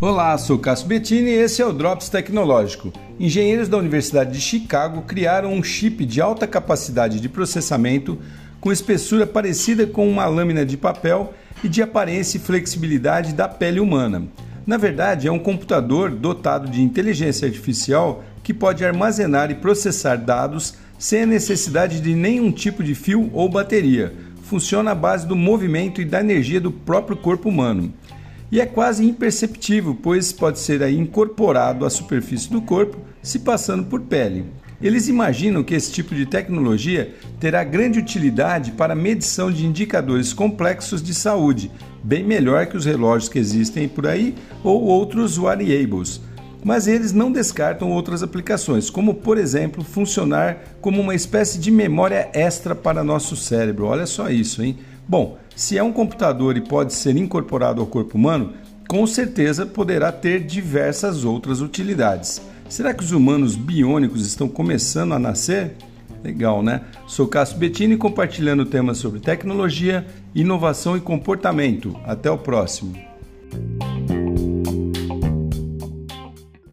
Olá, sou Cássio Bettini e esse é o Drops Tecnológico. Engenheiros da Universidade de Chicago criaram um chip de alta capacidade de processamento com espessura parecida com uma lâmina de papel e de aparência e flexibilidade da pele humana. Na verdade, é um computador dotado de inteligência artificial que pode armazenar e processar dados sem a necessidade de nenhum tipo de fio ou bateria. Funciona à base do movimento e da energia do próprio corpo humano e é quase imperceptível, pois pode ser incorporado à superfície do corpo, se passando por pele. Eles imaginam que esse tipo de tecnologia terá grande utilidade para medição de indicadores complexos de saúde, bem melhor que os relógios que existem por aí ou outros wearables. Mas eles não descartam outras aplicações, como por exemplo funcionar como uma espécie de memória extra para nosso cérebro. Olha só isso, hein? Bom, se é um computador e pode ser incorporado ao corpo humano, com certeza poderá ter diversas outras utilidades. Será que os humanos biônicos estão começando a nascer? Legal, né? Sou Cássio Bettini compartilhando temas sobre tecnologia, inovação e comportamento. Até o próximo.